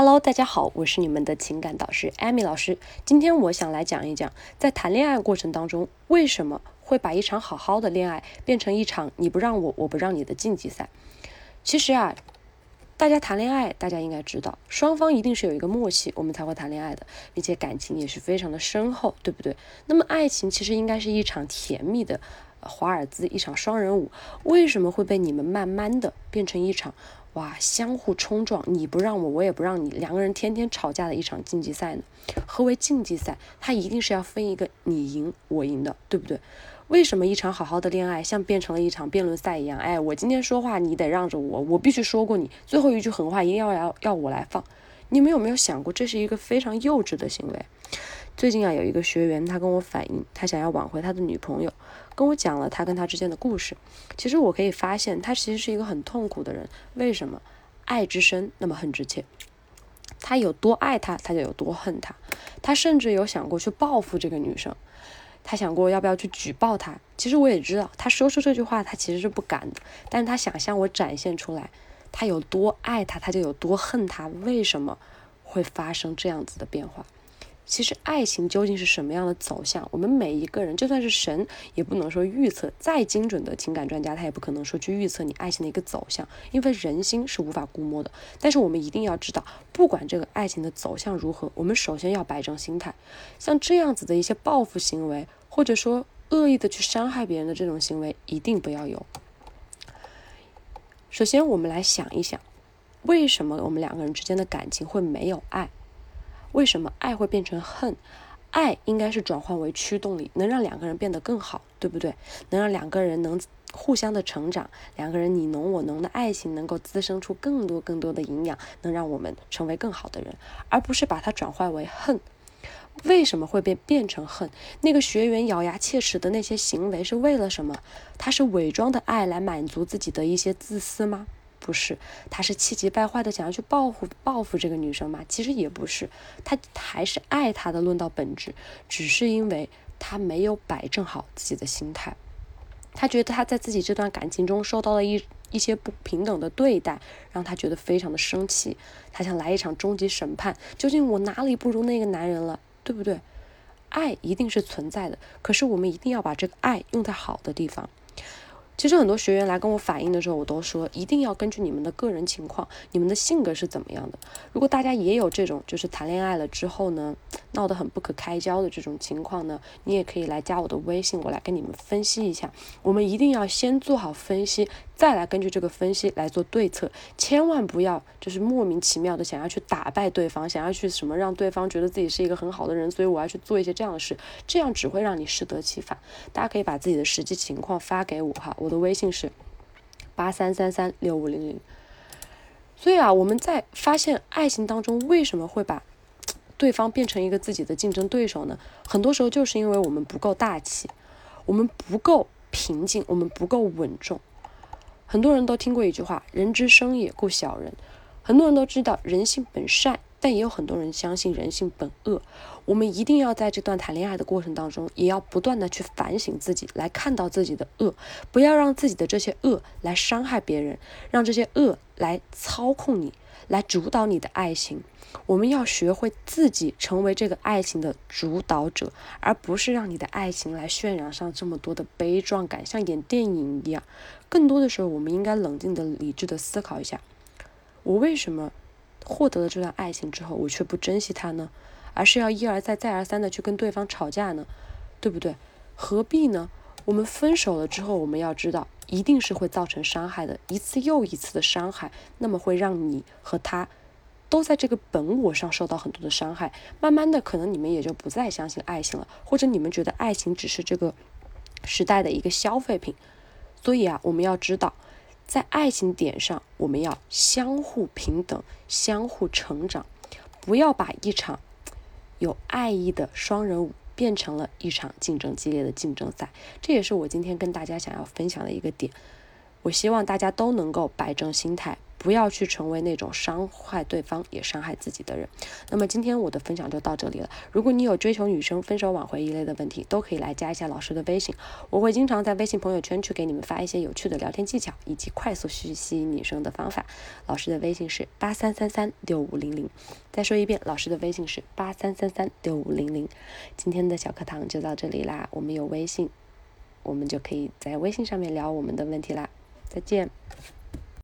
Hello，大家好，我是你们的情感导师艾米老师。今天我想来讲一讲，在谈恋爱过程当中，为什么会把一场好好的恋爱变成一场你不让我，我不让你的竞技赛？其实啊，大家谈恋爱，大家应该知道，双方一定是有一个默契，我们才会谈恋爱的，并且感情也是非常的深厚，对不对？那么爱情其实应该是一场甜蜜的华尔兹，一场双人舞，为什么会被你们慢慢的变成一场？哇，相互冲撞，你不让我，我也不让你，两个人天天吵架的一场竞技赛呢？何为竞技赛？它一定是要分一个你赢我赢的，对不对？为什么一场好好的恋爱像变成了一场辩论赛一样？哎，我今天说话你得让着我，我必须说过你，最后一句狠话一定要要要我来放。你们有没有想过，这是一个非常幼稚的行为？最近啊，有一个学员，他跟我反映，他想要挽回他的女朋友，跟我讲了他跟他之间的故事。其实我可以发现，他其实是一个很痛苦的人。为什么？爱之深，那么恨之切。他有多爱她，他就有多恨他。他甚至有想过去报复这个女生，他想过要不要去举报她。其实我也知道，他说出这句话，他其实是不敢的。但是他想向我展现出来，他有多爱她，他就有多恨她。为什么会发生这样子的变化？其实爱情究竟是什么样的走向？我们每一个人，就算是神，也不能说预测。再精准的情感专家，他也不可能说去预测你爱情的一个走向，因为人心是无法估摸的。但是我们一定要知道，不管这个爱情的走向如何，我们首先要摆正心态。像这样子的一些报复行为，或者说恶意的去伤害别人的这种行为，一定不要有。首先，我们来想一想，为什么我们两个人之间的感情会没有爱？为什么爱会变成恨？爱应该是转换为驱动力，能让两个人变得更好，对不对？能让两个人能互相的成长，两个人你侬我侬的爱情能够滋生出更多更多的营养，能让我们成为更好的人，而不是把它转换为恨。为什么会变变成恨？那个学员咬牙切齿的那些行为是为了什么？他是伪装的爱来满足自己的一些自私吗？不是，他是气急败坏的想要去报复报复这个女生吗？其实也不是，他还是爱她的。论到本质，只是因为他没有摆正好自己的心态，他觉得他在自己这段感情中受到了一一些不平等的对待，让他觉得非常的生气，他想来一场终极审判，究竟我哪里不如那个男人了，对不对？爱一定是存在的，可是我们一定要把这个爱用在好的地方。其实很多学员来跟我反映的时候，我都说一定要根据你们的个人情况，你们的性格是怎么样的。如果大家也有这种就是谈恋爱了之后呢，闹得很不可开交的这种情况呢，你也可以来加我的微信，我来跟你们分析一下。我们一定要先做好分析。再来根据这个分析来做对策，千万不要就是莫名其妙的想要去打败对方，想要去什么让对方觉得自己是一个很好的人，所以我要去做一些这样的事，这样只会让你适得其反。大家可以把自己的实际情况发给我哈，我的微信是八三三三六五零零。所以啊，我们在发现爱情当中为什么会把对方变成一个自己的竞争对手呢？很多时候就是因为我们不够大气，我们不够平静，我们不够稳重。很多人都听过一句话：“人之生也，故小人。”很多人都知道人性本善，但也有很多人相信人性本恶。我们一定要在这段谈恋爱的过程当中，也要不断的去反省自己，来看到自己的恶，不要让自己的这些恶来伤害别人，让这些恶来操控你。来主导你的爱情，我们要学会自己成为这个爱情的主导者，而不是让你的爱情来渲染上这么多的悲壮感，像演电影一样。更多的时候，我们应该冷静的、理智的思考一下：我为什么获得了这段爱情之后，我却不珍惜它呢？而是要一而再、再而三的去跟对方吵架呢？对不对？何必呢？我们分手了之后，我们要知道。一定是会造成伤害的，一次又一次的伤害，那么会让你和他都在这个本我上受到很多的伤害。慢慢的，可能你们也就不再相信爱情了，或者你们觉得爱情只是这个时代的一个消费品。所以啊，我们要知道，在爱情点上，我们要相互平等，相互成长，不要把一场有爱意的双人舞。变成了一场竞争激烈的竞争赛，这也是我今天跟大家想要分享的一个点。我希望大家都能够摆正心态，不要去成为那种伤害对方也伤害自己的人。那么今天我的分享就到这里了。如果你有追求女生、分手挽回一类的问题，都可以来加一下老师的微信，我会经常在微信朋友圈去给你们发一些有趣的聊天技巧以及快速去吸引女生的方法。老师的微信是八三三三六五零零。再说一遍，老师的微信是八三三三六五零零。今天的小课堂就到这里啦，我们有微信，我们就可以在微信上面聊我们的问题啦。再见。